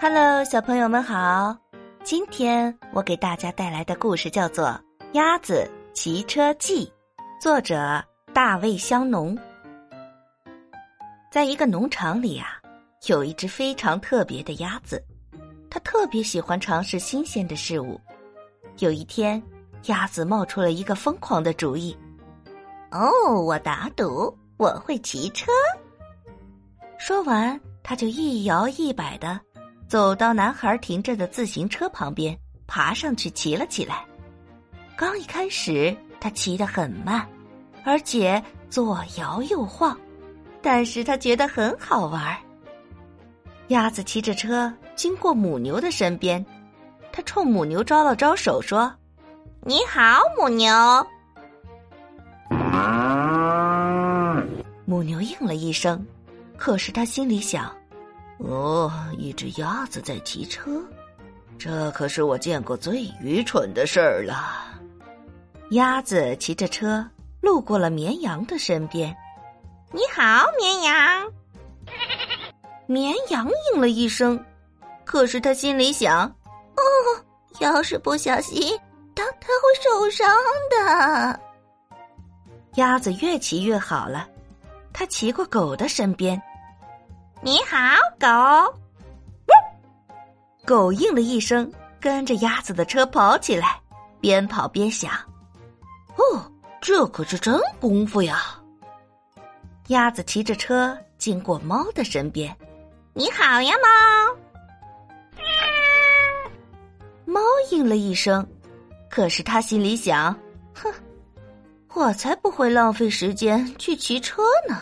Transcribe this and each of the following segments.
Hello，小朋友们好！今天我给大家带来的故事叫做《鸭子骑车记》，作者大卫香农。在一个农场里啊，有一只非常特别的鸭子，它特别喜欢尝试新鲜的事物。有一天，鸭子冒出了一个疯狂的主意：“哦，我打赌我会骑车。”说完，他就一摇一摆的。走到男孩停着的自行车旁边，爬上去骑了起来。刚一开始，他骑得很慢，而且左摇右晃，但是他觉得很好玩。鸭子骑着车经过母牛的身边，他冲母牛招了招手，说：“你好，母牛。”母牛应了一声，可是他心里想。哦，一只鸭子在骑车，这可是我见过最愚蠢的事儿了。鸭子骑着车路过了绵羊的身边，你好，绵羊。绵羊应了一声，可是他心里想：哦，要是不小心，它它会受伤的。鸭子越骑越好了，它骑过狗的身边。你好，狗。狗应了一声，跟着鸭子的车跑起来，边跑边想：“哦，这可是真功夫呀！”鸭子骑着车经过猫的身边，“你好呀，猫。”猫应了一声，可是他心里想：“哼，我才不会浪费时间去骑车呢。”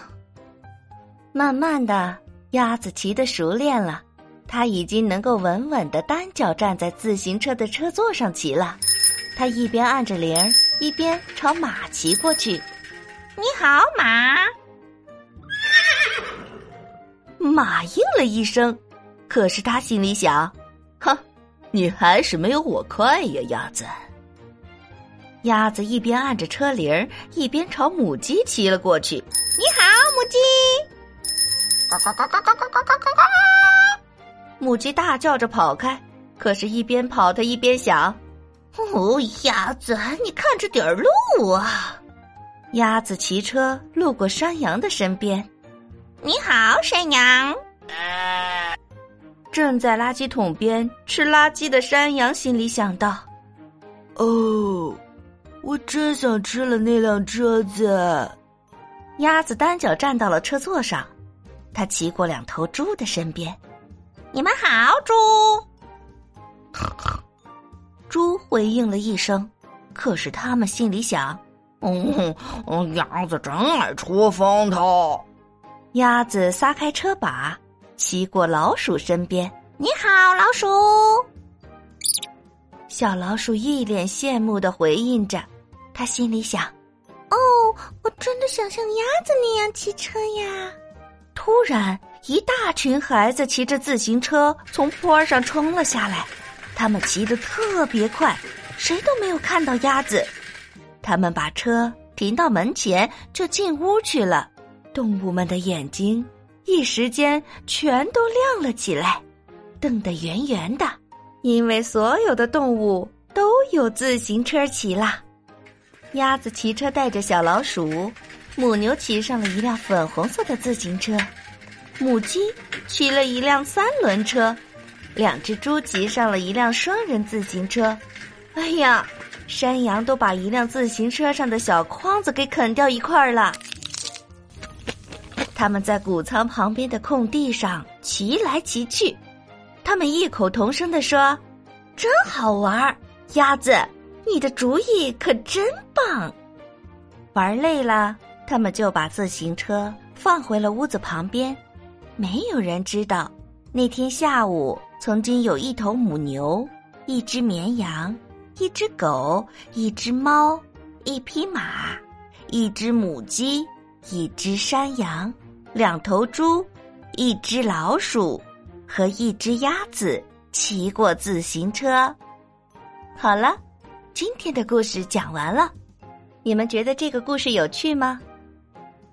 慢慢的。鸭子骑得熟练了，它已经能够稳稳的单脚站在自行车的车座上骑了。它一边按着铃儿，一边朝马骑过去。“你好，马！”马应了一声，可是他心里想：“哼，你还是没有我快呀，鸭子。”鸭子一边按着车铃儿，一边朝母鸡骑了过去。“你好，母鸡！”呱呱呱呱呱呱呱呱呱呱！母鸡大叫着跑开，可是，一边跑，它一边想：“哦，鸭子，你看着点儿路啊！”鸭子骑车路过山羊的身边，“你好，山羊。”正在垃圾桶边吃垃圾的山羊心里想到：“哦，我真想吃了那辆车子。”鸭子单脚站到了车座上。他骑过两头猪的身边，你们好，猪。猪回应了一声，可是他们心里想：“ 嗯，鸭子真爱出风头。”鸭子撒开车把，骑过老鼠身边，你好，老鼠。小老鼠一脸羡慕的回应着，他心里想：“哦，我真的想像鸭子那样骑车呀。”突然，一大群孩子骑着自行车从坡上冲了下来，他们骑得特别快，谁都没有看到鸭子。他们把车停到门前，就进屋去了。动物们的眼睛一时间全都亮了起来，瞪得圆圆的，因为所有的动物都有自行车骑啦。鸭子骑车带着小老鼠。母牛骑上了一辆粉红色的自行车，母鸡骑了一辆三轮车，两只猪骑上了一辆双人自行车。哎呀，山羊都把一辆自行车上的小筐子给啃掉一块儿了。他们在谷仓旁边的空地上骑来骑去，他们异口同声地说：“真好玩！鸭子，你的主意可真棒！”玩累了。他们就把自行车放回了屋子旁边。没有人知道，那天下午曾经有一头母牛、一只绵羊、一只狗、一只猫、一匹马、一只母鸡、一只山羊、两头猪、一只老鼠和一只鸭子骑过自行车。好了，今天的故事讲完了。你们觉得这个故事有趣吗？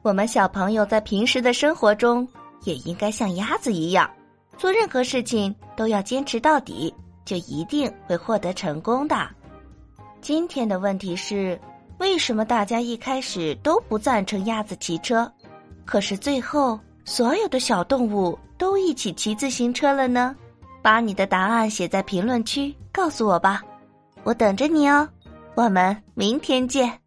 我们小朋友在平时的生活中，也应该像鸭子一样，做任何事情都要坚持到底，就一定会获得成功的。今天的问题是：为什么大家一开始都不赞成鸭子骑车，可是最后所有的小动物都一起骑自行车了呢？把你的答案写在评论区，告诉我吧，我等着你哦。我们明天见。